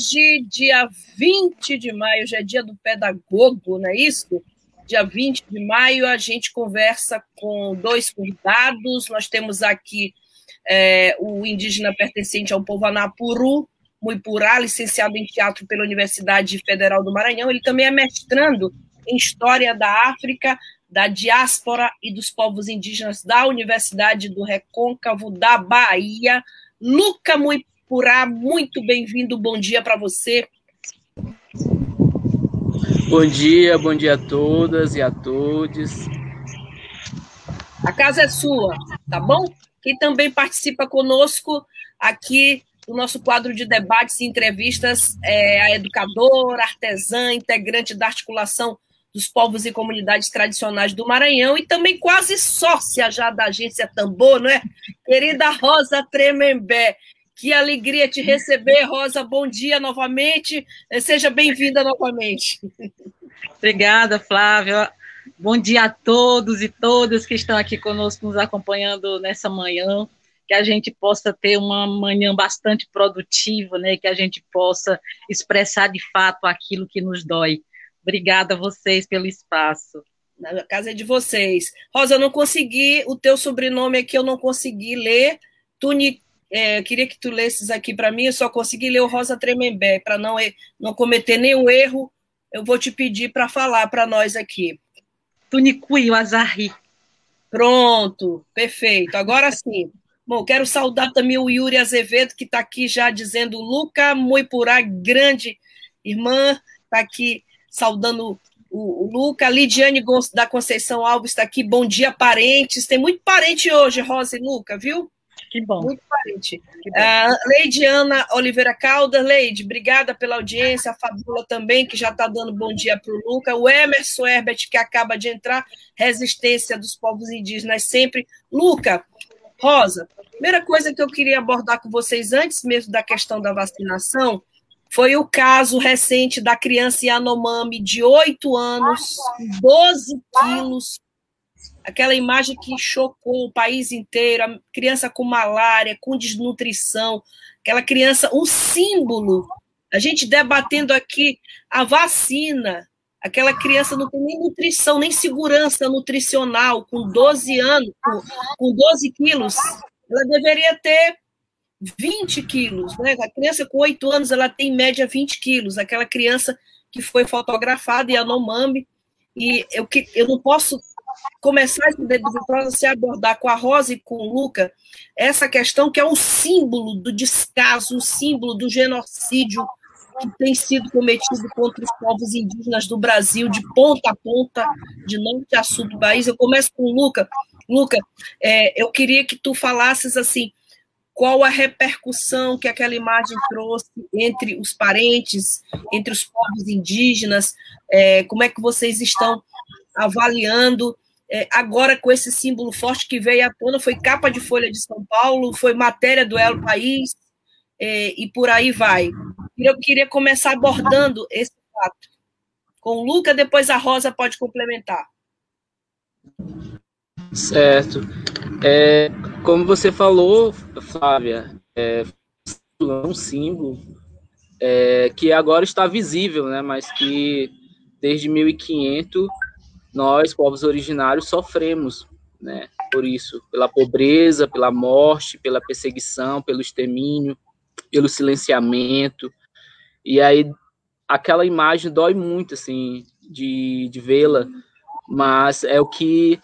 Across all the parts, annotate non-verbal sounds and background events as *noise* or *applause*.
Hoje, dia 20 de maio, já é dia do pedagogo, não é isso? Dia 20 de maio, a gente conversa com dois convidados. Nós temos aqui é, o indígena pertencente ao povo Anapuru, Muipurá, licenciado em teatro pela Universidade Federal do Maranhão. Ele também é mestrando em História da África, da diáspora e dos povos indígenas da Universidade do Recôncavo da Bahia. Luca Muipurá Purá, muito bem-vindo, bom dia para você. Bom dia, bom dia a todas e a todos. A casa é sua, tá bom? Quem também participa conosco aqui no nosso quadro de debates e entrevistas é a educadora, artesã, integrante da articulação dos povos e comunidades tradicionais do Maranhão e também quase sócia já da agência Tambor, não é? Querida Rosa Tremembé. Que alegria te receber, Rosa. Bom dia novamente. Seja bem-vinda novamente. Obrigada, Flávia. Bom dia a todos e todas que estão aqui conosco, nos acompanhando nessa manhã. Que a gente possa ter uma manhã bastante produtiva, né? Que a gente possa expressar de fato aquilo que nos dói. Obrigada a vocês pelo espaço. A casa é de vocês. Rosa, eu não consegui, o teu sobrenome aqui eu não consegui ler. Tuni, é, queria que tu lesses aqui para mim, eu só consegui ler o Rosa Tremembé, para não, não cometer nenhum erro, eu vou te pedir para falar para nós aqui. Tunicui, o Azarri. Pronto, perfeito. Agora sim. Bom, quero saudar também o Yuri Azevedo, que está aqui já dizendo Luca Moipurá, grande irmã, está aqui saudando o, o Luca. Lidiane da Conceição Alves está aqui. Bom dia, parentes. Tem muito parente hoje, Rosa e Luca, viu? Que bom. Muito parente. Uh, Leide Ana Oliveira Caldas, Leide, obrigada pela audiência. A Fabiola também, que já está dando bom dia para o Luca. O Emerson Herbert, que acaba de entrar. Resistência dos povos indígenas sempre. Luca, Rosa, primeira coisa que eu queria abordar com vocês antes mesmo da questão da vacinação foi o caso recente da criança Yanomami de 8 anos, 12 quilos, aquela imagem que chocou o país inteiro, a criança com malária, com desnutrição, aquela criança, um símbolo. A gente debatendo aqui a vacina, aquela criança não tem nem nutrição, nem segurança nutricional, com 12 anos, com, com 12 quilos, ela deveria ter 20 quilos, né? A criança com 8 anos, ela tem em média 20 quilos, aquela criança que foi fotografada em Anomami, e eu, eu não posso começar esse dedo de prosa se abordar com a Rosa e com o Luca essa questão que é um símbolo do descaso, um símbolo do genocídio que tem sido cometido contra os povos indígenas do Brasil, de ponta a ponta, de norte a sul do país. Eu começo com o Luca. Luca, é, eu queria que tu falasses assim, qual a repercussão que aquela imagem trouxe entre os parentes, entre os povos indígenas, é, como é que vocês estão avaliando é, agora com esse símbolo forte que veio à tona, foi capa de Folha de São Paulo, foi matéria do El País, é, e por aí vai. Eu queria começar abordando esse fato. Com o Luca, depois a Rosa pode complementar. Certo. É, como você falou, Flávia, é um símbolo é, que agora está visível, né, mas que desde 1500 nós, povos originários, sofremos né, por isso, pela pobreza, pela morte, pela perseguição, pelo extermínio, pelo silenciamento. E aí aquela imagem dói muito, assim, de, de vê-la, mas é o que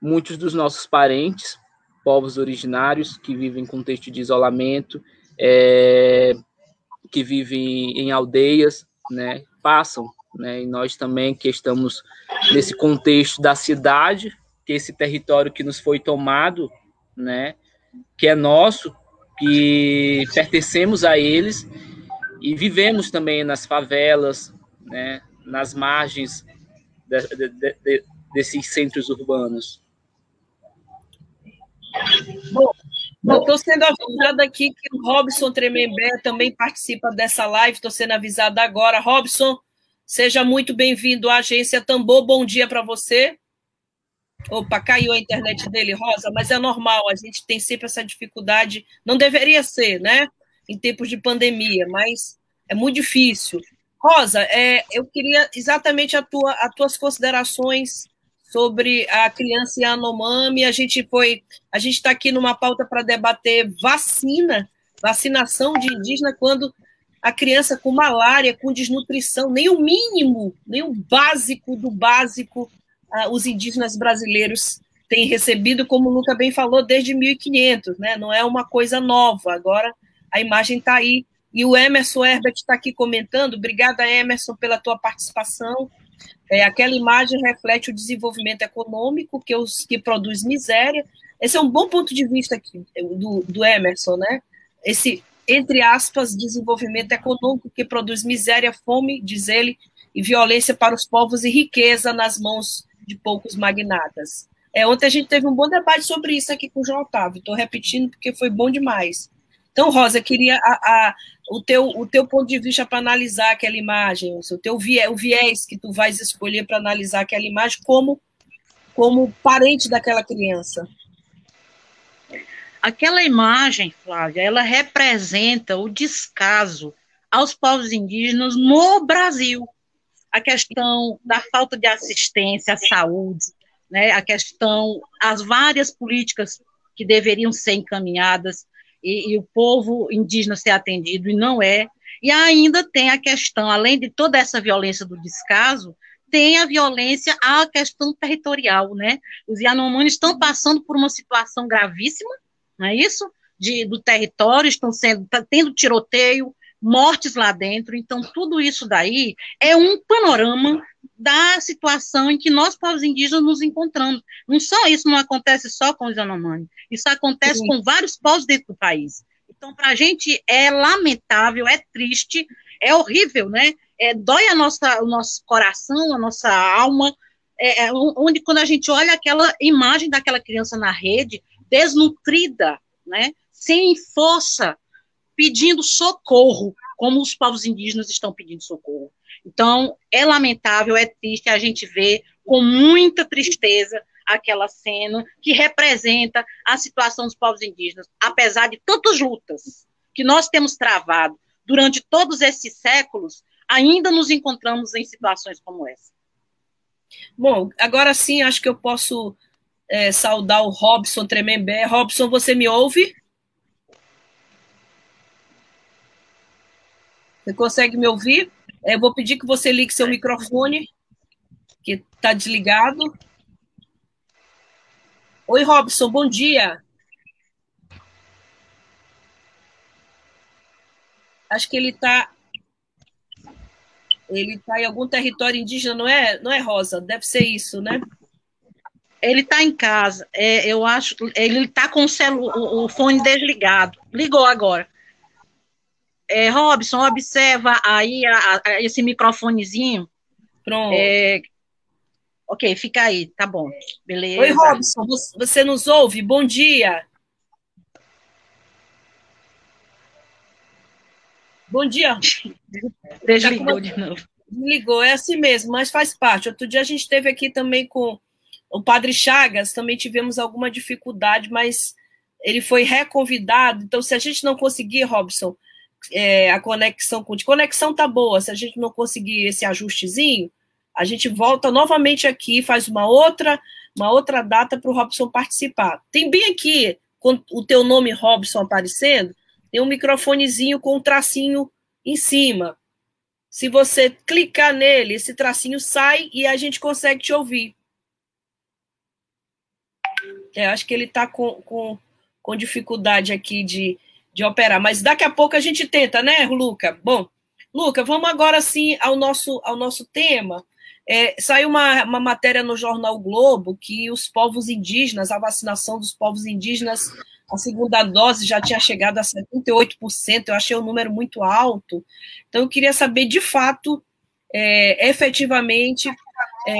muitos dos nossos parentes, povos originários, que vivem em contexto de isolamento, é, que vivem em aldeias, né, passam né? E nós também que estamos nesse contexto da cidade, que esse território que nos foi tomado, né? que é nosso, que pertencemos a eles e vivemos também nas favelas, né, nas margens de, de, de, desses centros urbanos. Bom, estou sendo avisada aqui que o Robson Tremembé também participa dessa live, estou sendo avisada agora. Robson, seja muito bem-vindo à Agência Tambor, bom dia para você. Opa, caiu a internet dele, Rosa, mas é normal, a gente tem sempre essa dificuldade, não deveria ser, né? Em tempos de pandemia, mas é muito difícil. Rosa, é, eu queria exatamente a tua, as tuas considerações sobre a criança Yanomami. A gente foi, a gente está aqui numa pauta para debater vacina, vacinação de indígena quando a criança com malária, com desnutrição, nem o mínimo, nem o básico do básico ah, os indígenas brasileiros têm recebido, como o Luca bem falou, desde 1500, né? Não é uma coisa nova. Agora a imagem está aí. E o Emerson Herbert está aqui comentando. Obrigada, Emerson, pela tua participação. É, aquela imagem reflete o desenvolvimento econômico que, os, que produz miséria. Esse é um bom ponto de vista aqui do, do Emerson, né? Esse, entre aspas, desenvolvimento econômico que produz miséria, fome, diz ele, e violência para os povos e riqueza nas mãos de poucos magnatas. É, ontem a gente teve um bom debate sobre isso aqui com o João Otávio. Estou repetindo porque foi bom demais. Então, Rosa, queria a, a, o, teu, o teu ponto de vista para analisar aquela imagem, o teu viés, o viés que tu vais escolher para analisar aquela imagem como, como parente daquela criança. Aquela imagem, Flávia, ela representa o descaso aos povos indígenas no Brasil a questão da falta de assistência à saúde, né, a questão, as várias políticas que deveriam ser encaminhadas e, e, o povo indígena ser atendido e não é. E ainda tem a questão, além de toda essa violência do descaso, tem a violência à questão territorial, né? Os Yanomamis estão passando por uma situação gravíssima, não é isso? De, do território, estão sendo, tá tendo tiroteio, mortes lá dentro. Então, tudo isso daí é um panorama da situação em que nós, povos indígenas, nos encontramos. Não só isso não acontece só com os Yanomami, isso acontece Sim. com vários povos dentro do país. Então, para a gente é lamentável, é triste, é horrível, né? É, dói a nossa, o nosso coração, a nossa alma, é, é, onde quando a gente olha aquela imagem daquela criança na rede, desnutrida, né? Sem força, pedindo socorro, como os povos indígenas estão pedindo socorro. Então, é lamentável, é triste a gente ver com muita tristeza aquela cena que representa a situação dos povos indígenas, apesar de tantas lutas que nós temos travado durante todos esses séculos, ainda nos encontramos em situações como essa. Bom, agora sim, acho que eu posso é, saudar o Robson Tremembé. Robson, você me ouve? Você consegue me ouvir? É, eu vou pedir que você ligue seu microfone, que está desligado. Oi, Robson, bom dia. Acho que ele está ele está em algum território indígena, não é, não é Rosa? Deve ser isso, né? Ele está em casa. É, eu acho. Ele está com o, celu, o, o fone desligado. Ligou agora. É, Robson, observa aí a, a, esse microfonezinho. Pronto. É, ok, fica aí, tá bom. Beleza. Oi, Robson, você nos ouve? Bom dia. Bom dia. *laughs* Desligou de novo. Ligou, é assim mesmo, mas faz parte. Outro dia a gente teve aqui também com o Padre Chagas, também tivemos alguma dificuldade, mas ele foi reconvidado. Então, se a gente não conseguir, Robson, é, a conexão com conexão tá boa. Se a gente não conseguir esse ajustezinho, a gente volta novamente aqui, faz uma outra uma outra data para o Robson participar. Tem bem aqui com o teu nome Robson aparecendo, tem um microfonezinho com um tracinho em cima. Se você clicar nele, esse tracinho sai e a gente consegue te ouvir. É, acho que ele está com, com, com dificuldade aqui de, de operar. Mas daqui a pouco a gente tenta, né, Luca? Bom, Luca, vamos agora sim ao nosso, ao nosso tema. É, saiu uma, uma matéria no jornal Globo que os povos indígenas, a vacinação dos povos indígenas a segunda dose já tinha chegado a 78%, eu achei o um número muito alto. Então, eu queria saber, de fato, é, efetivamente, é,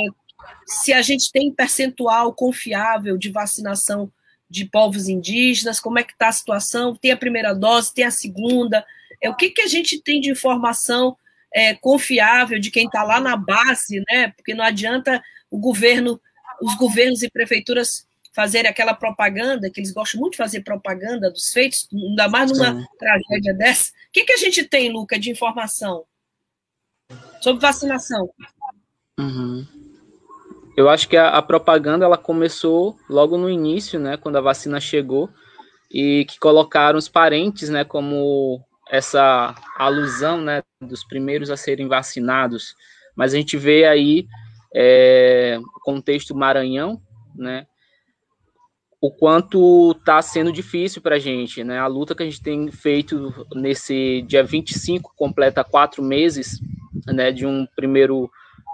se a gente tem percentual confiável de vacinação de povos indígenas, como é que está a situação, tem a primeira dose, tem a segunda, é, o que, que a gente tem de informação é, confiável de quem está lá na base, né? Porque não adianta o governo, os governos e prefeituras fazerem aquela propaganda, que eles gostam muito de fazer propaganda dos feitos, ainda mais numa Sim. tragédia dessa. O que, que a gente tem, Luca, de informação sobre vacinação? Uhum. Eu acho que a, a, propaganda ela começou logo no início, né, quando a vacina chegou, e que colocaram os parentes, né, como essa alusão, né, dos primeiros a serem vacinados. Mas a gente vê aí é, contexto Maranhão, né, o quanto está sendo difícil para a gente, né? A luta que a gente tem feito nesse dia 25 completa quatro meses, né? De um primeiro,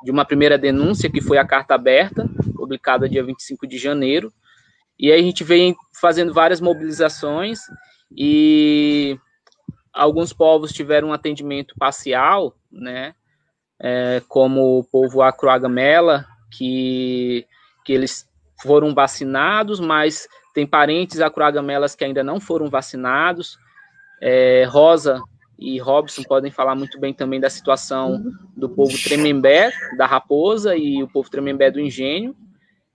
de uma primeira denúncia que foi a carta aberta, publicada dia 25 de janeiro, e aí a gente vem fazendo várias mobilizações e alguns povos tiveram um atendimento parcial, né? É, como o povo Acroagamela, que que eles foram vacinados, mas tem parentes acroagamelas que ainda não foram vacinados. É, Rosa e Robson podem falar muito bem também da situação do povo Tremembé, da Raposa, e o povo Tremembé do Engenho,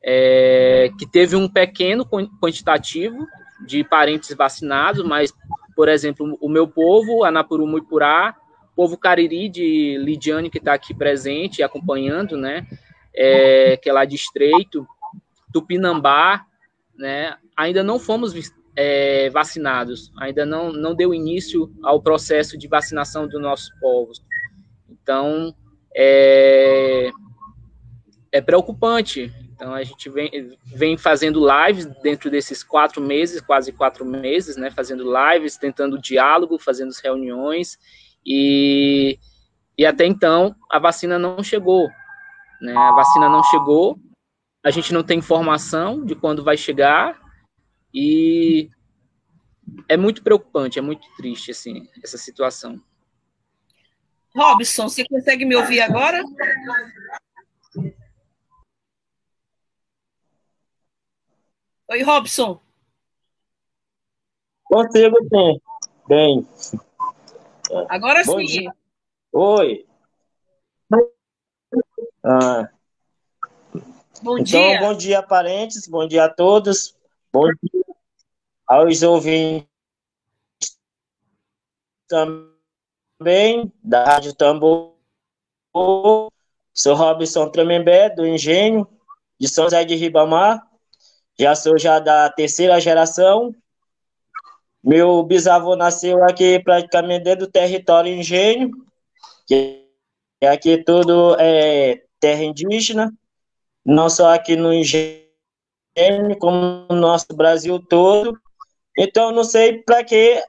é, que teve um pequeno quantitativo de parentes vacinados, mas, por exemplo, o meu povo, Anapuru Muipurá, povo Cariri de Lidiane, que está aqui presente, acompanhando, né, é, que é lá de Estreito, Tupinambá, né, ainda não fomos é, vacinados, ainda não, não deu início ao processo de vacinação dos nossos povos. Então, é, é preocupante. Então, a gente vem, vem fazendo lives dentro desses quatro meses, quase quatro meses, né, fazendo lives, tentando diálogo, fazendo reuniões, e, e até então a vacina não chegou. Né, a vacina não chegou, a gente não tem informação de quando vai chegar e é muito preocupante, é muito triste assim essa situação. Robson, você consegue me ouvir agora? Oi, Robson. Consigo sim. Bem. Agora Bom sim. Dia. Oi. Ah, Bom então, dia. bom dia, parentes, bom dia a todos, bom dia aos ouvintes também da Rádio Tambor. Sou Robson Tremembé, do Engenho, de São José de Ribamar. Já sou já da terceira geração. Meu bisavô nasceu aqui praticamente dentro do território Engenho, que aqui tudo é terra indígena não só aqui no Engenho, como no nosso Brasil todo. Então, não sei para que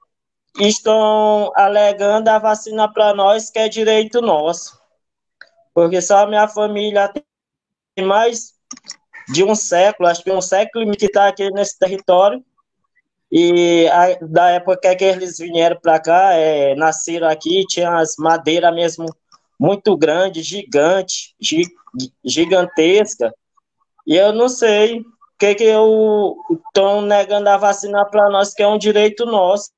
estão alegando a vacina para nós, que é direito nosso. Porque só a minha família tem mais de um século, acho que um século que está aqui nesse território. E a, da época que eles vieram para cá, é, nasceram aqui, tinha as madeiras mesmo muito grandes, gigantes, gigantesca. E eu não sei que que estão negando a vacina para nós, que é um direito nosso.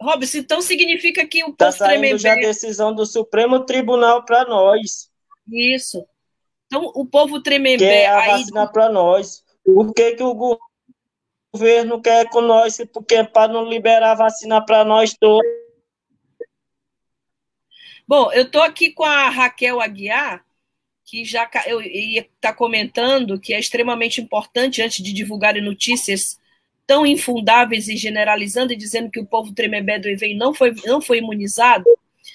Robson, então significa que o tá povo tá saindo já a decisão do Supremo Tribunal para nós. Isso. Então o povo Tremembé que é a aí... vacina para nós. Por que que o governo quer com nós? Porque é para não liberar a vacina para nós todos. Bom, eu estou aqui com a Raquel Aguiar, que já eu ia estar tá comentando que é extremamente importante, antes de divulgarem notícias tão infundáveis e generalizando e dizendo que o povo Tremembé do Ivém não foi, não foi imunizado,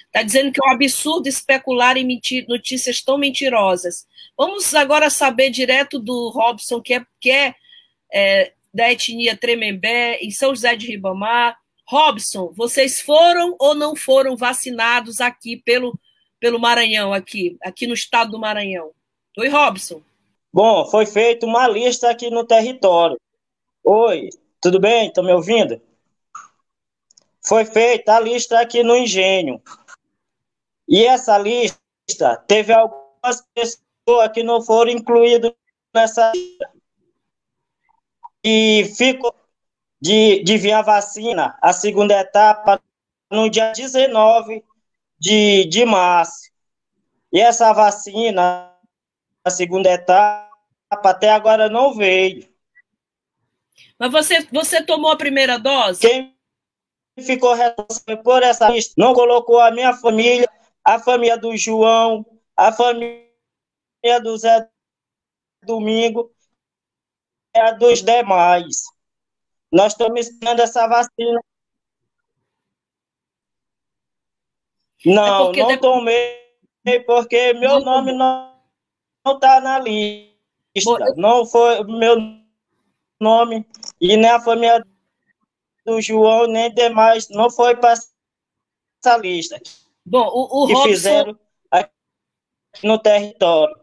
está dizendo que é um absurdo especular em mentir, notícias tão mentirosas. Vamos agora saber direto do Robson, que é, que é, é da etnia Tremembé, em São José de Ribamar. Robson, vocês foram ou não foram vacinados aqui pelo pelo Maranhão aqui, aqui no estado do Maranhão? Oi, Robson. Bom, foi feita uma lista aqui no território. Oi. Tudo bem? Estão me ouvindo? Foi feita a lista aqui no engenho. E essa lista teve algumas pessoas que não foram incluídas nessa lista. E ficou de, de vir a vacina, a segunda etapa, no dia 19 de, de março. E essa vacina, a segunda etapa, até agora não veio. Mas você, você tomou a primeira dose? Quem ficou responsável por essa lista não colocou a minha família, a família do João, a família do Zé Domingo e a dos demais. Nós estamos esperando essa vacina. Não, é não depois... tomei, porque meu não, nome não está na lista. Não foi meu nome e nem a família do João, nem demais, não foi para essa lista. Bom, o, o que Robson... fizeram aqui no território.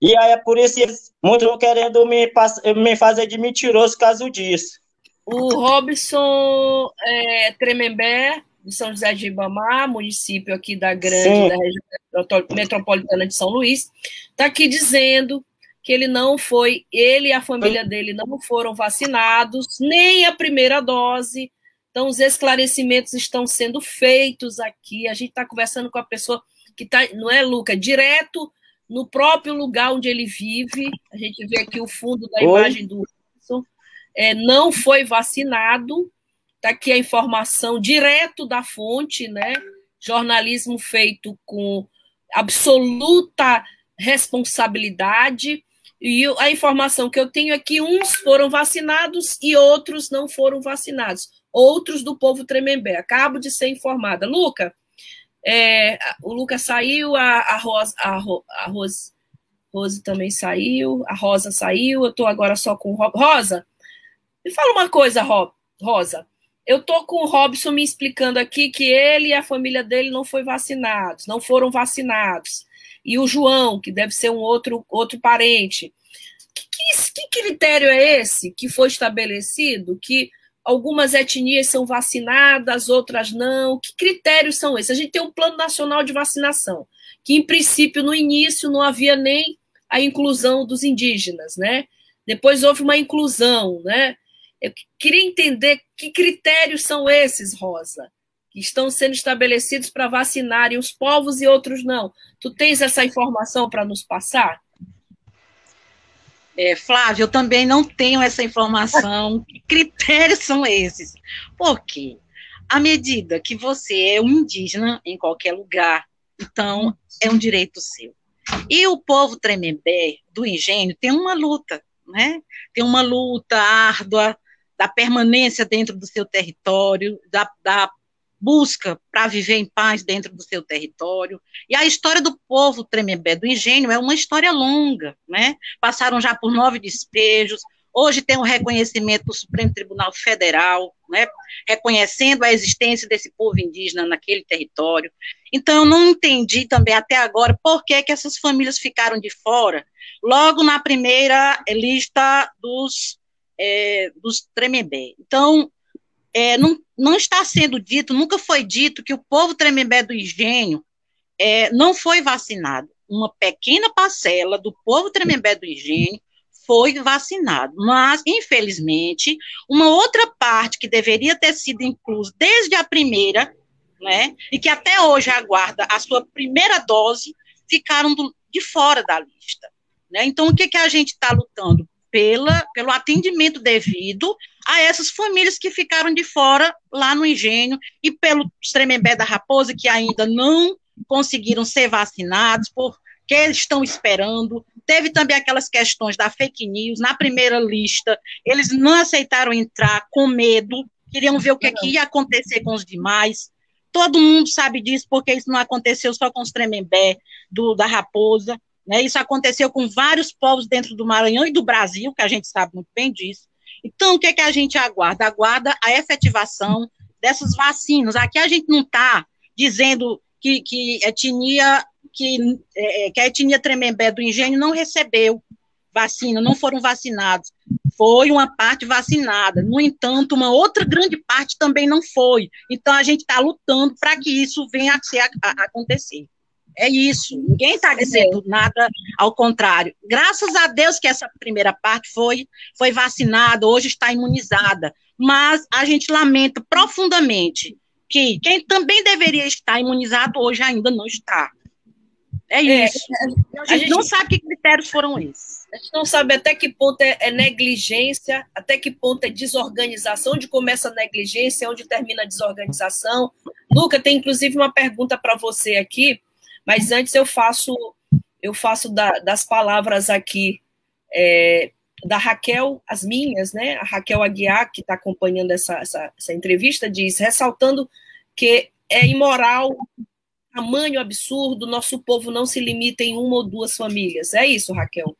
E aí é por isso que muitos estão querendo me, me fazer de mentiroso caso disso. O Robson é, Tremembé, de São José de Ibamar, município aqui da grande, Sim. da região metropolitana de São Luís, está aqui dizendo que ele não foi, ele e a família dele não foram vacinados, nem a primeira dose. Então, os esclarecimentos estão sendo feitos aqui. A gente está conversando com a pessoa que está, não é, Luca? Direto no próprio lugar onde ele vive. A gente vê aqui o fundo da Oi? imagem do Wilson é, não foi vacinado. Está aqui a informação direto da fonte, né? Jornalismo feito com absoluta responsabilidade. E a informação que eu tenho é que uns foram vacinados e outros não foram vacinados. Outros do povo Tremembé. Acabo de ser informada. Luca, é, o Luca saiu, a, a, Rosa, a, a Rose, Rose também saiu, a Rosa saiu, eu estou agora só com Rosa. Me fala uma coisa, Rosa. Eu tô com o Robson me explicando aqui que ele e a família dele não foi vacinados, não foram vacinados. E o João, que deve ser um outro, outro parente. Que, que, critério é esse que foi estabelecido? Que algumas etnias são vacinadas, outras não. Que critérios são esses? A gente tem um plano nacional de vacinação, que em princípio no início não havia nem a inclusão dos indígenas, né? Depois houve uma inclusão, né? Eu queria entender que critérios são esses, Rosa, que estão sendo estabelecidos para vacinarem os povos e outros não. Tu tens essa informação para nos passar? É, Flávio, eu também não tenho essa informação. *laughs* que critérios são esses? Porque à medida que você é um indígena em qualquer lugar, então é um direito seu. E o povo Tremembé do engenho tem uma luta, né? Tem uma luta árdua da permanência dentro do seu território, da, da busca para viver em paz dentro do seu território. E a história do povo Tremembé do Engenho é uma história longa, né? Passaram já por nove despejos, hoje tem um reconhecimento do Supremo Tribunal Federal, né? Reconhecendo a existência desse povo indígena naquele território. Então, eu não entendi também até agora por que, que essas famílias ficaram de fora, logo na primeira lista dos é, dos Tremembé. Então, é, não, não está sendo dito, nunca foi dito que o povo Tremembé do Engenho é, não foi vacinado. Uma pequena parcela do povo Tremembé do Engenho foi vacinado, mas, infelizmente, uma outra parte que deveria ter sido inclusa desde a primeira, né, e que até hoje aguarda a sua primeira dose, ficaram do, de fora da lista. Né? Então, o que, que a gente está lutando? Pela, pelo atendimento devido a essas famílias que ficaram de fora lá no engenho e pelo Tremembé da Raposa, que ainda não conseguiram ser vacinados, porque estão esperando. Teve também aquelas questões da fake news, na primeira lista, eles não aceitaram entrar com medo, queriam ver o que, é que ia acontecer com os demais. Todo mundo sabe disso, porque isso não aconteceu só com os Tremembé do, da Raposa. Né? Isso aconteceu com vários povos dentro do Maranhão e do Brasil, que a gente sabe muito bem disso. Então, o que, é que a gente aguarda? Aguarda a efetivação dessas vacinas. Aqui a gente não está dizendo que, que, etnia, que, é, que a etnia Tremembé do Engenho não recebeu vacina, não foram vacinados. Foi uma parte vacinada. No entanto, uma outra grande parte também não foi. Então, a gente está lutando para que isso venha a, a acontecer. É isso. Ninguém está dizendo nada ao contrário. Graças a Deus que essa primeira parte foi, foi vacinada, hoje está imunizada. Mas a gente lamenta profundamente que quem também deveria estar imunizado hoje ainda não está. É, é isso. É, a, gente, a gente não sabe que critérios foram esses. A gente não sabe até que ponto é, é, negligência, até que ponto é desorganização, onde começa a negligência, onde termina a desorganização. Luca, tem inclusive uma pergunta para você aqui, mas antes eu faço eu faço da, das palavras aqui é, da Raquel, as minhas, né? A Raquel Aguiar, que está acompanhando essa, essa, essa entrevista, diz, ressaltando que é imoral tamanho absurdo, nosso povo não se limita em uma ou duas famílias. É isso, Raquel.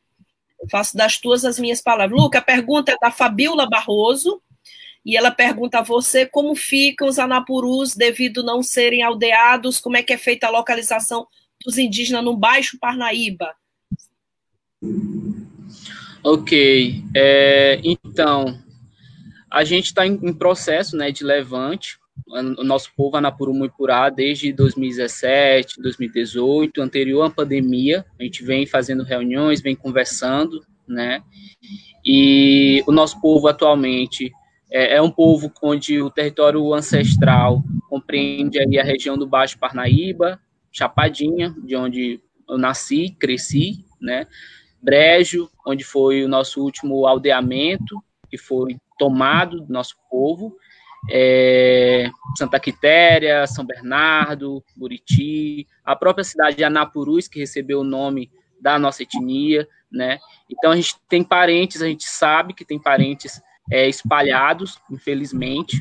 Eu faço das tuas as minhas palavras. Luca, a pergunta é da Fabiola Barroso, e ela pergunta a você como ficam os anapurus devido não serem aldeados, como é que é feita a localização dos indígenas no Baixo Parnaíba. Ok, é, então, a gente está em, em, processo né, de levante, o nosso povo Anapuru Muipurá desde 2017, 2018, anterior à pandemia, a gente vem fazendo reuniões, vem conversando, né? E o nosso povo atualmente é, é um povo onde o território ancestral compreende a região do Baixo Parnaíba, Chapadinha, de onde eu nasci, cresci, né? Brejo, onde foi o nosso último aldeamento, que foi tomado do nosso povo, é, Santa Quitéria, São Bernardo, Buriti, a própria cidade de Anapurus, que recebeu o nome da nossa etnia, né? Então a gente tem parentes, a gente sabe que tem parentes é, espalhados, infelizmente,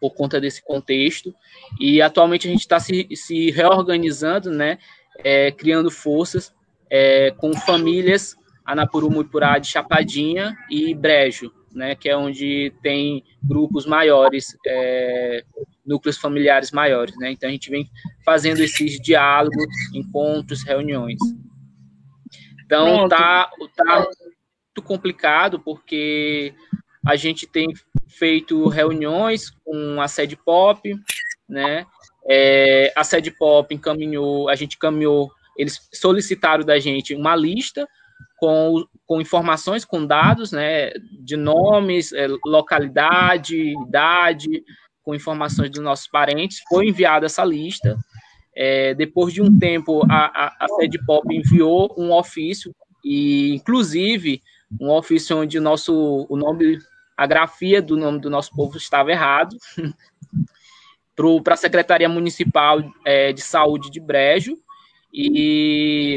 por conta desse contexto, e atualmente a gente está se, se, reorganizando, né? É, criando forças é, com famílias Anapuru, Muipurá de Chapadinha e Brejo, né, que é onde tem grupos maiores, é, núcleos familiares maiores, né? Então a gente vem fazendo esses diálogos, encontros, reuniões. Então Pronto. tá, tá muito complicado porque a gente tem feito reuniões com a sede pop, né? É, a sede pop encaminhou, a gente caminhou, eles solicitaram da gente uma lista com, com informações, com dados, né, de nomes, é, localidade, idade, com informações dos nossos parentes. Foi enviada essa lista. É, depois de um tempo, a, a, a FedPop enviou um ofício, e inclusive um ofício onde o nosso o nome, a grafia do nome do nosso povo estava errado, *laughs* para a Secretaria Municipal é, de Saúde de Brejo, e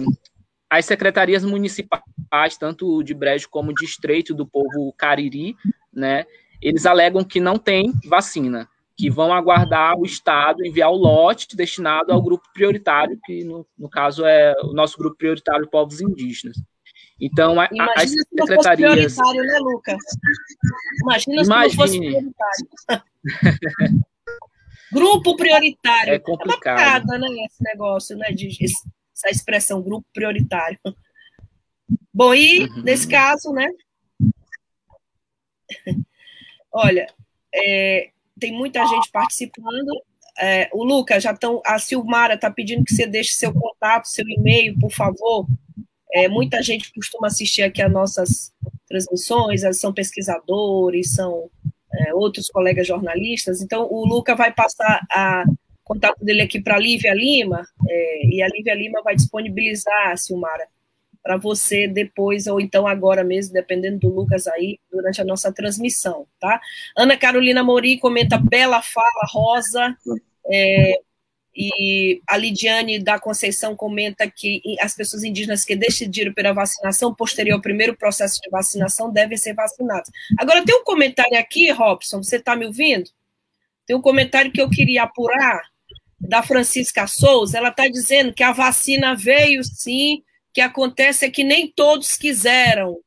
as secretarias municipais, tanto de Brejo como de Estreito do Povo Cariri, né, eles alegam que não tem vacina, que vão aguardar o Estado enviar o lote destinado ao grupo prioritário, que no, no caso é o nosso grupo prioritário povos indígenas. Então, a, Imagina as secretarias. Se não fosse prioritário, né, Lucas? Imagina se Imagine. não fosse prioritário. grupo prioritário. É complicado. É bacana, né, esse negócio, né, de essa expressão grupo prioritário. Bom, e uhum. nesse caso, né? Olha, é, tem muita gente participando. É, o Lucas já estão. A Silmara está pedindo que você deixe seu contato, seu e-mail, por favor. É, muita gente costuma assistir aqui as nossas transmissões, são pesquisadores, são é, outros colegas jornalistas. Então, o Lucas vai passar a contato dele aqui para a Lívia Lima, é, e a Lívia Lima vai disponibilizar, Silmara, para você depois, ou então agora mesmo, dependendo do Lucas aí, durante a nossa transmissão, tá? Ana Carolina Mori comenta bela fala, Rosa, é, e a Lidiane da Conceição comenta que as pessoas indígenas que decidiram pela vacinação posterior ao primeiro processo de vacinação devem ser vacinadas. Agora, tem um comentário aqui, Robson, você está me ouvindo? Tem um comentário que eu queria apurar, da Francisca Souza, ela está dizendo que a vacina veio sim, que acontece é que nem todos quiseram.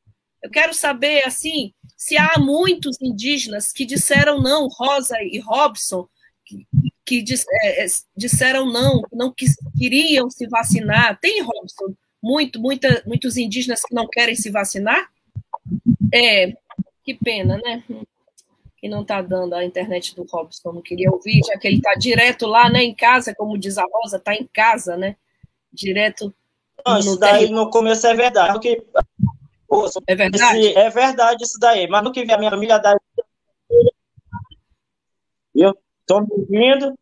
Eu quero saber, assim, se há muitos indígenas que disseram não, Rosa e Robson, que, é, é disseram não, não quis, queriam se vacinar. Tem, Robson, muito, muita, muitos indígenas que não querem se vacinar? É, que pena, né? Que não está dando a internet do Robson, não queria ouvir, já que ele está direto lá, né, em casa, como diz a Rosa, está em casa, né? Direto. Não, isso daí no começo é verdade. É verdade? Esse, é verdade isso daí, mas no que vem a minha família daí. Eu estou me ouvindo,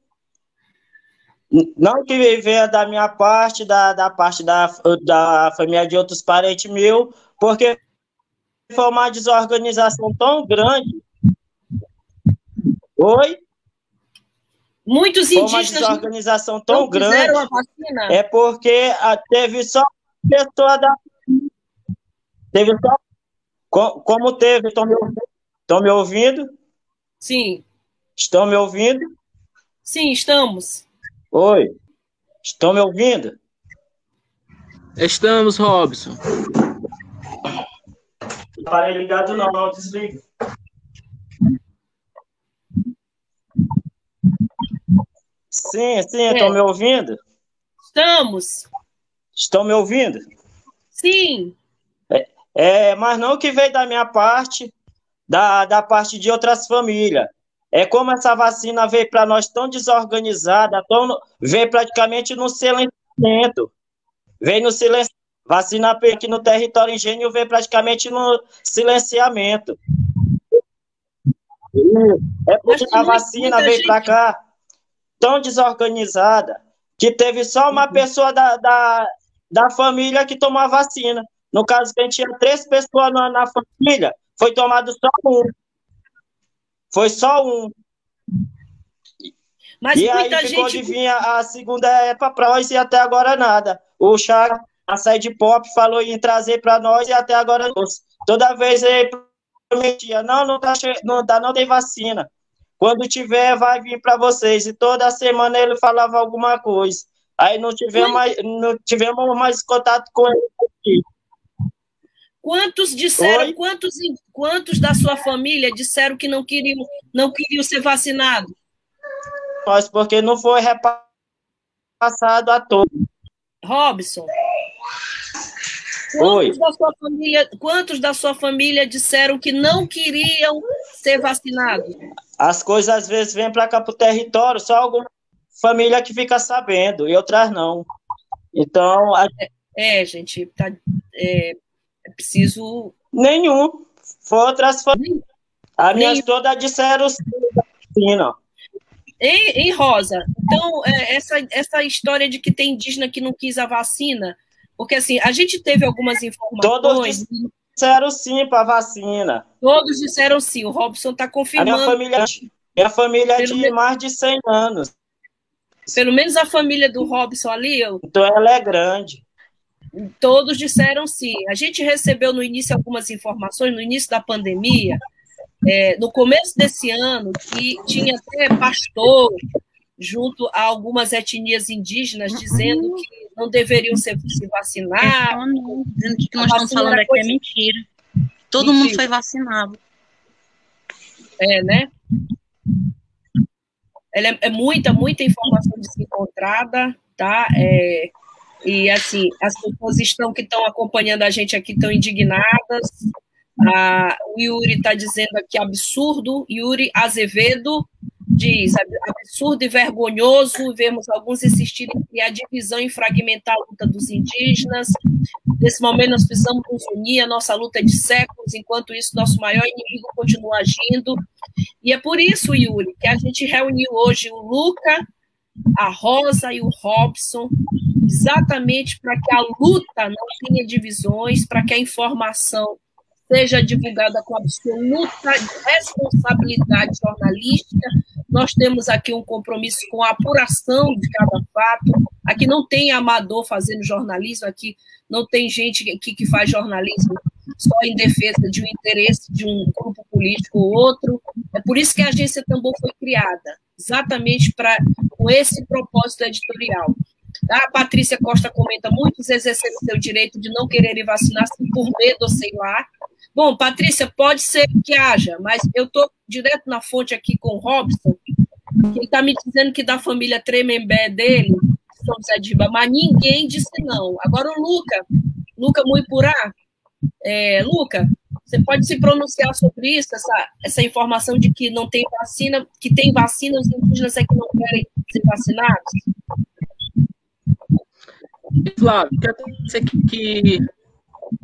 não que venha da minha parte, da, da parte da, da família de outros parentes meus, porque foi uma desorganização tão grande. Oi? Muitos indígenas. Foi uma desorganização tão grande. É porque ah, teve só pessoa da. Teve só. Como teve? Estão me ouvindo? Estão me ouvindo? Sim. Estão me ouvindo? Sim, estamos. Oi, estão me ouvindo? Estamos, Robson. Não parei ligado não, não desliga. Sim, sim, é. estão me ouvindo? Estamos. Estão me ouvindo? Sim. É, é, mas não que veio da minha parte, da, da parte de outras famílias. É como essa vacina veio para nós tão desorganizada, tão, veio praticamente no silenciamento. Veio no silêncio. Vacina aqui no território engenho veio praticamente no silenciamento. É porque a vacina veio para cá tão desorganizada que teve só uma uhum. pessoa da, da, da família que tomou a vacina. No caso, que a gente tinha três pessoas na, na família, foi tomado só um. Foi só um. Mas e aí ficou gente... de vir a, segunda época para nós e até agora nada. O Chá, a side pop, falou em trazer para nós e até agora toda vez ele prometia, não, não tá, não, tá, não tem vacina. Quando tiver, vai vir para vocês. E toda semana ele falava alguma coisa. Aí não tivemos, mais, não tivemos mais contato com ele. Quantos disseram, quantos, quantos da sua família disseram que não queriam, não queriam ser vacinados? Mas porque não foi repassado a todos. Robson. Quantos Oi. da sua família, quantos da sua família disseram que não queriam ser vacinados? As coisas às vezes vêm para cá para o território, só alguma família que fica sabendo, e outras não. Então. A... É, gente, tá, é, é preciso. Nenhum. Foi outras famílias. As minhas todas disseram sim, não. Em, em Rosa, então, é, essa, essa história de que tem indígena que não quis a vacina, porque assim, a gente teve algumas informações. Todos disseram sim para a vacina. Todos disseram sim, o Robson está confirmando. A minha família, minha família é de menos, mais de 100 anos. Pelo menos a família do Robson ali. Eu, então ela é grande. Todos disseram sim. A gente recebeu no início algumas informações, no início da pandemia, é, no começo desse ano, que tinha até pastor junto a algumas etnias indígenas dizendo que não deveriam se, se vacinar. Que o que nós estamos falando aqui é mentira. Todo mentira. mundo foi vacinado. É, né? Ela é, é muita, muita informação desencontrada, tá? É, e assim, as pessoas estão que estão acompanhando a gente aqui estão indignadas. Ah, o Yuri está dizendo aqui absurdo. Yuri Azevedo diz absurdo e vergonhoso vermos alguns insistirem em criar divisão e fragmentar a luta dos indígenas. Nesse momento, nós precisamos nos unir, a nossa luta é de séculos, enquanto isso, nosso maior inimigo continua agindo. E é por isso, Yuri, que a gente reuniu hoje o Luca, a Rosa e o Robson, exatamente para que a luta não tenha divisões, para que a informação seja divulgada com absoluta responsabilidade jornalística. Nós temos aqui um compromisso com a apuração de cada fato. Aqui não tem amador fazendo jornalismo, aqui não tem gente que, que faz jornalismo só em defesa de um interesse de um grupo político ou outro. É por isso que a agência Tambor foi criada, exatamente para com esse propósito editorial. A Patrícia Costa comenta: muitos exerceram seu direito de não quererem vacinar-se por medo ou sei lá. Bom, Patrícia, pode ser que haja, mas eu estou direto na fonte aqui com o Robson, que está me dizendo que da família Tremembé dele, São José de Ribamar, ninguém disse não. Agora o Luca, Luca Muipurá, é, Luca, você pode se pronunciar sobre isso, essa, essa informação de que não tem vacina, que tem vacina, os indígenas é que não querem ser vacinados? Flávio, quer dizer que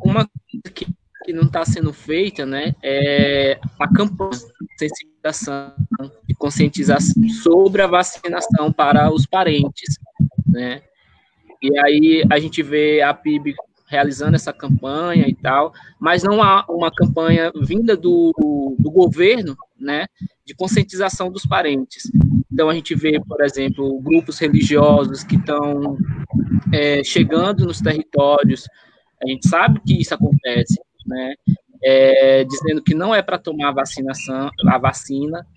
uma coisa que, que não está sendo feita, né, é a campanha de sensibilização e conscientização sobre a vacinação para os parentes, né, e aí a gente vê a PIB realizando essa campanha e tal, mas não há uma campanha vinda do, do governo, né, de conscientização dos parentes. Então a gente vê, por exemplo, grupos religiosos que estão é, chegando nos territórios, a gente sabe que isso acontece, né, é, dizendo que não é para tomar a vacinação, a vacina,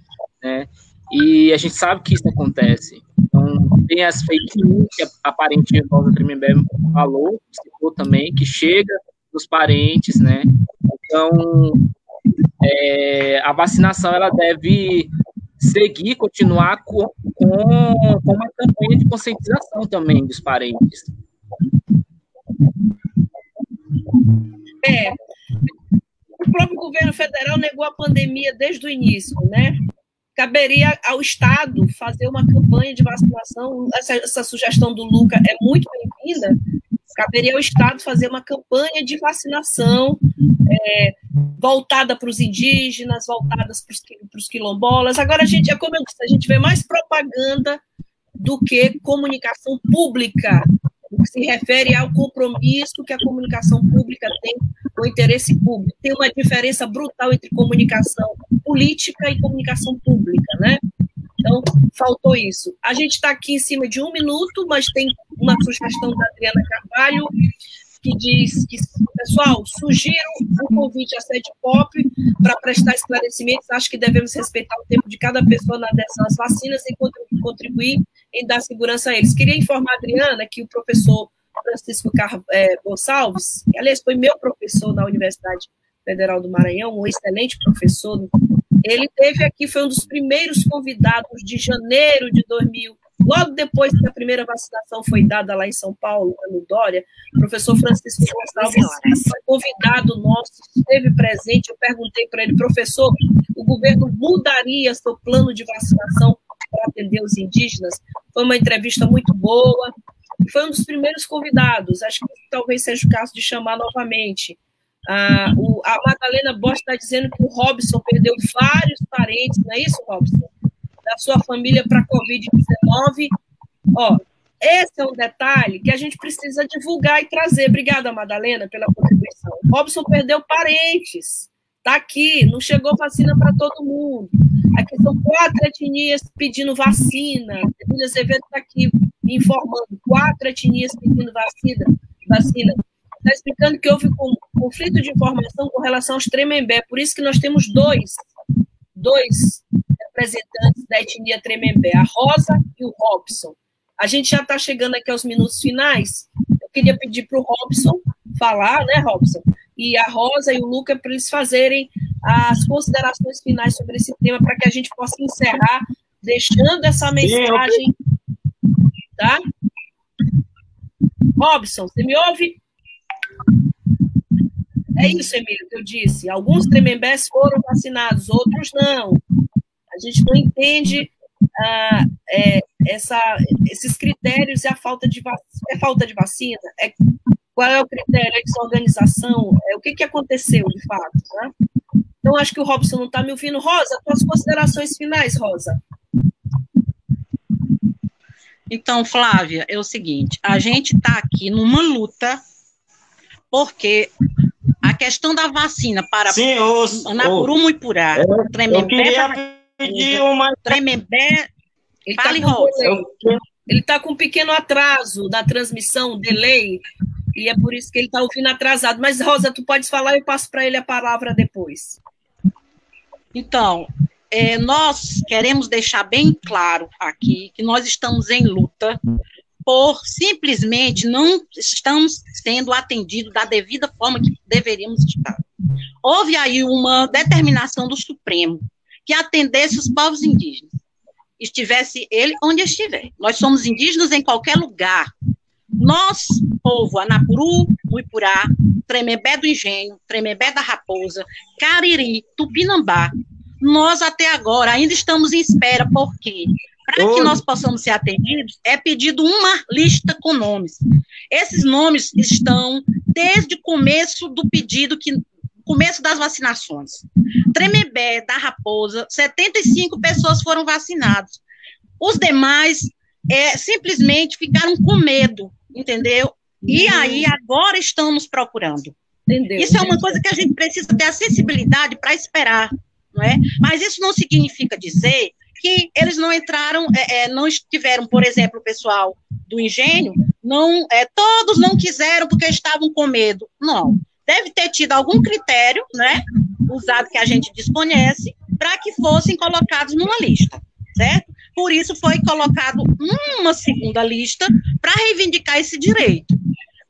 né, e a gente sabe que isso acontece. Então, tem as fake news que a parente Rosa Tremembé falou, citou também, que chega dos parentes, né? Então, é, a vacinação ela deve seguir, continuar com, com, com uma campanha de conscientização também dos parentes. É, o próprio governo federal negou a pandemia desde o início, né? Caberia ao Estado fazer uma campanha de vacinação. Essa, essa sugestão do Luca é muito bem-vinda. Caberia ao Estado fazer uma campanha de vacinação é, voltada para os indígenas, voltadas para os quilombolas. Agora, a gente, é como eu disse, a gente vê mais propaganda do que comunicação pública no que se refere ao compromisso que a comunicação pública tem o interesse público. Tem uma diferença brutal entre comunicação política e comunicação pública, né? Então, faltou isso. A gente está aqui em cima de um minuto, mas tem uma sugestão da Adriana Carvalho, que diz que, pessoal, sugiro o convite à sede pop para prestar esclarecimentos. Acho que devemos respeitar o tempo de cada pessoa na adesão às vacinas e contribuir em dar segurança a eles. Queria informar a Adriana que o professor Francisco Car é, Gonçalves, que, aliás, foi meu professor na Universidade Federal do Maranhão, um excelente professor, ele teve aqui, foi um dos primeiros convidados de janeiro de 2000, logo depois que a primeira vacinação foi dada lá em São Paulo, no Dória, o professor Francisco Gonçalves foi convidado nosso, esteve presente, eu perguntei para ele, professor, o governo mudaria seu plano de vacinação para atender os indígenas. Foi uma entrevista muito boa. Foi um dos primeiros convidados. Acho que talvez seja o caso de chamar novamente. Ah, o, a Madalena Bosch está dizendo que o Robson perdeu vários parentes, não é isso, Robson? Da sua família para a Covid-19. Ó, esse é um detalhe que a gente precisa divulgar e trazer. Obrigada, Madalena, pela contribuição. O Robson perdeu parentes. Está aqui, não chegou vacina para todo mundo. Aqui são quatro etnias pedindo vacina. Emília Azevedo está aqui informando. Quatro etnias pedindo vacina. vacina. Está explicando que houve conflito de informação com relação aos Tremembé. Por isso que nós temos dois, dois representantes da etnia Tremembé, a Rosa e o Robson. A gente já está chegando aqui aos minutos finais. Eu queria pedir para o Robson falar, né, Robson? E a Rosa e o Luca para eles fazerem as considerações finais sobre esse tema para que a gente possa encerrar deixando essa mensagem, tá? Robson, você me ouve? É isso, Emílio, que eu disse. Alguns tremembés foram vacinados, outros não. A gente não entende ah, é, essa, esses critérios e a falta de é falta de vacina, é qual é o critério, é desorganização, é o que, que aconteceu de fato, né? Então, acho que o Robson não está me ouvindo. Rosa, tuas considerações finais, Rosa. Então, Flávia, é o seguinte: a gente está aqui numa luta, porque a questão da vacina para Sim, os, Anapurumo e Purá, Tremembé, pedir uma... Tremembé, ele está com, ele tá com um pequeno atraso da transmissão, delay, e é por isso que ele está ouvindo atrasado. Mas, Rosa, tu podes falar e eu passo para ele a palavra depois. Então, é, nós queremos deixar bem claro aqui que nós estamos em luta por simplesmente não estamos sendo atendidos da devida forma que deveríamos estar. Houve aí uma determinação do Supremo que atendesse os povos indígenas. estivesse ele onde estiver. Nós somos indígenas em qualquer lugar. Nós, povo Anapuru, Muipurá, Tremembé do Engenho, Tremembé da Raposa, Cariri, Tupinambá, nós até agora ainda estamos em espera, porque para que nós possamos ser atendidos, é pedido uma lista com nomes. Esses nomes estão desde o começo do pedido que começo das vacinações. Tremembé da Raposa, 75 pessoas foram vacinadas. Os demais é, simplesmente ficaram com medo, entendeu? E aí agora estamos procurando. Entendeu? Isso é uma coisa que a gente precisa ter a sensibilidade para esperar, não é? Mas isso não significa dizer que eles não entraram, é, é, não estiveram, por exemplo, o pessoal do engenho, não, é, todos não quiseram porque estavam com medo. Não deve ter tido algum critério, né, usado que a gente desconhece, para que fossem colocados numa lista, certo? Por isso foi colocado uma segunda lista para reivindicar esse direito.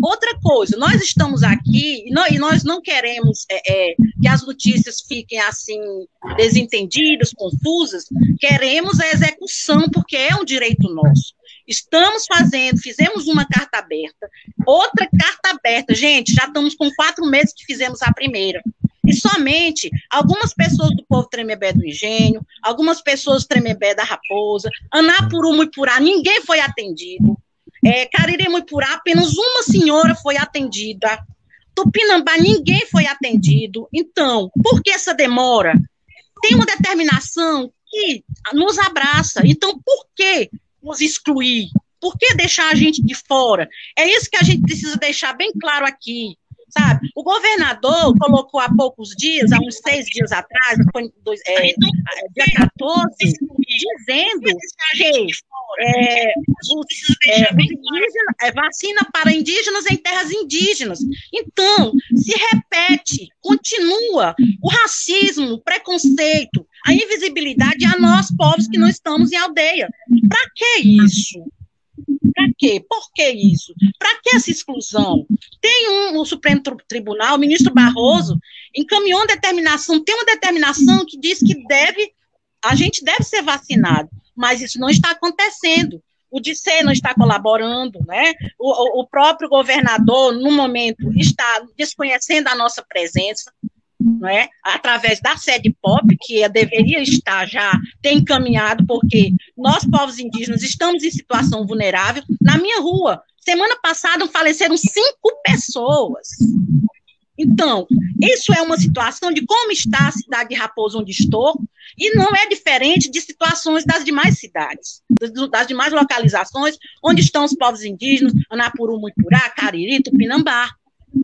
Outra coisa, nós estamos aqui e nós não queremos é, é, que as notícias fiquem assim desentendidas, confusas. Queremos a execução porque é um direito nosso. Estamos fazendo, fizemos uma carta aberta, outra carta aberta. Gente, já estamos com quatro meses que fizemos a primeira. E somente algumas pessoas do povo Tremembé do Engenho, algumas pessoas do Tremembé da Raposa, Anapuru, Muipurá, ninguém foi atendido. É, Cariri, Muipurá, apenas uma senhora foi atendida. Tupinambá, ninguém foi atendido. Então, por que essa demora? Tem uma determinação que nos abraça. Então, por que nos excluir? Por que deixar a gente de fora? É isso que a gente precisa deixar bem claro aqui, sabe? O governador colocou há poucos dias, há uns seis dias atrás, foi dois, é, dia 14, dizendo que é, é, é, vacina para indígenas em terras indígenas. Então, se repete, continua o racismo, o preconceito, a invisibilidade a nós, povos que não estamos em aldeia. Para que isso? Para quê? Por que isso? Para que essa exclusão? Tem um, o Supremo Tribunal, o ministro Barroso, encaminhou uma determinação, tem uma determinação que diz que deve, a gente deve ser vacinado, mas isso não está acontecendo. O DC não está colaborando, né? O, o próprio governador, no momento, está desconhecendo a nossa presença não é? através da sede POP, que deveria estar já, tem encaminhado, porque nós, povos indígenas, estamos em situação vulnerável. Na minha rua, semana passada, faleceram cinco pessoas. Então, isso é uma situação de como está a cidade de Raposo, onde estou, e não é diferente de situações das demais cidades, das demais localizações, onde estão os povos indígenas, Anapuru, Muipurá, Cariri, Tupinambá.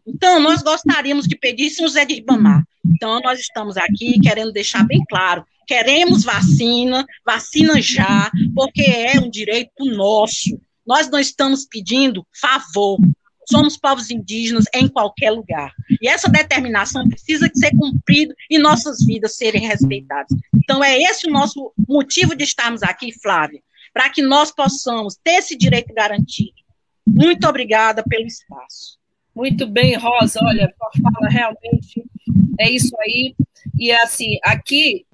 Então, nós gostaríamos de pedir São José de Ribamar. Então, nós estamos aqui querendo deixar bem claro, queremos vacina, vacina já, porque é um direito nosso. Nós não estamos pedindo favor. Somos povos indígenas em qualquer lugar. E essa determinação precisa ser cumprida e nossas vidas serem respeitadas. Então, é esse o nosso motivo de estarmos aqui, Flávia, para que nós possamos ter esse direito garantido. Muito obrigada pelo espaço. Muito bem, Rosa. Olha, fala realmente é isso aí. E assim, aqui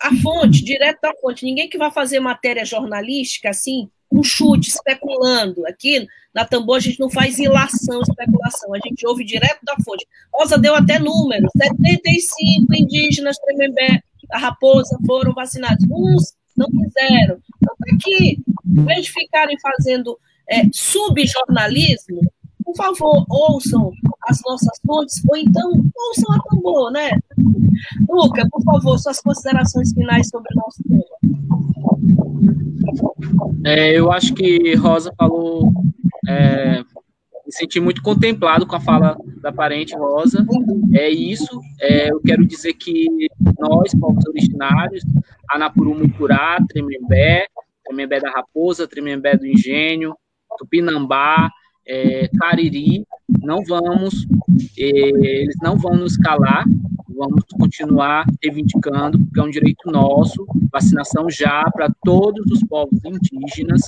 a fonte, direto da fonte. Ninguém que vai fazer matéria jornalística assim, com chute, especulando. Aqui na Tambor a gente não faz ilação, especulação. A gente ouve direto da fonte. Rosa deu até números: 75 indígenas Tremembé, a Raposa foram vacinados. Uns não quiseram. Então, tá aqui, em vez de ficarem fazendo é, subjornalismo, por favor, ouçam as nossas fontes, ou então ouçam a tambor, né? Luca, por favor, suas considerações finais sobre o nosso tema. É, eu acho que Rosa falou, é, me senti muito contemplado com a fala da parente Rosa. É isso, é, eu quero dizer que nós, povos originários, Anapuru, Mucurá, Tremembé, Tremembé da Raposa, Tremembé do Engenho, Tupinambá, é, Cariri, não vamos, é, eles não vão nos calar, vamos continuar reivindicando, porque é um direito nosso, vacinação já para todos os povos indígenas,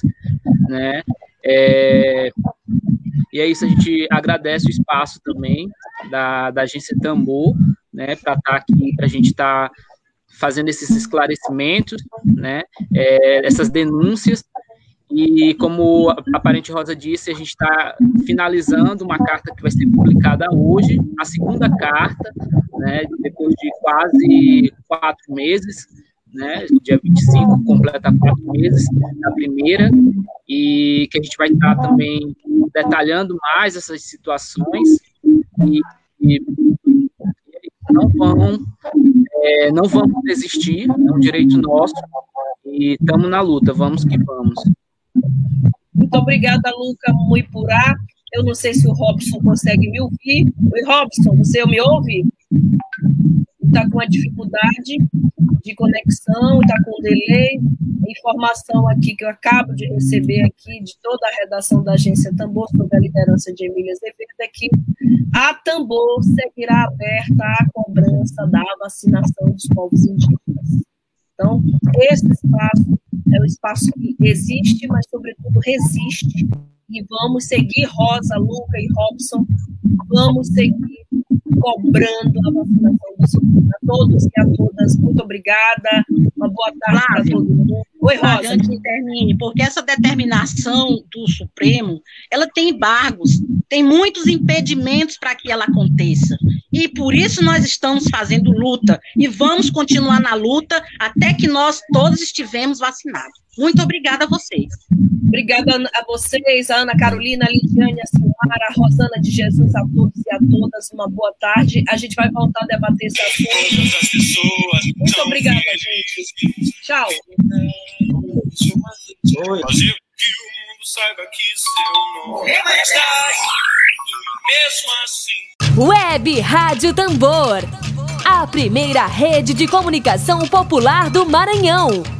né? É, e é isso, a gente agradece o espaço também da, da agência Tambor, né, para estar tá aqui, para a gente estar tá fazendo esses esclarecimentos, né, é, essas denúncias, e como a Parente Rosa disse, a gente está finalizando uma carta que vai ser publicada hoje, a segunda carta, né, depois de quase quatro meses, né, dia 25, completa quatro meses da primeira, e que a gente vai estar tá também detalhando mais essas situações, e, e não vão, é, não vamos desistir, é um direito nosso, e estamos na luta, vamos que vamos. Muito obrigada, Luca Muipurá. Eu não sei se o Robson consegue me ouvir. Oi, Robson, você me ouve? Está com uma dificuldade de conexão, está com delay. Informação aqui que eu acabo de receber aqui de toda a redação da agência Tambor, sob a liderança de Emília Azevedo, é que a Tambor seguirá aberta à cobrança da vacinação dos povos indígenas. Então, esse espaço é o espaço que existe, mas, sobretudo, resiste. E vamos seguir, Rosa, Luca e Robson, vamos seguir cobrando a vacinação do Supremo. A todos e a todas, muito obrigada. Uma boa tarde para todo mundo. Oi, Rosa. Antes que termine, porque essa determinação do Supremo, ela tem embargos, tem muitos impedimentos para que ela aconteça. E por isso nós estamos fazendo luta e vamos continuar na luta até que nós todos estivemos vacinados. Muito obrigada a vocês. Obrigada a vocês, a Ana Carolina, a Lidiane, a Silmara, a Rosana de Jesus, a todos e a todas. Uma boa tarde. A gente vai voltar a debater esse assunto. Muito obrigada, gente. Tchau. Oi. saiba que seu nome mesmo assim. Web Rádio Tambor. A primeira rede de comunicação popular do Maranhão.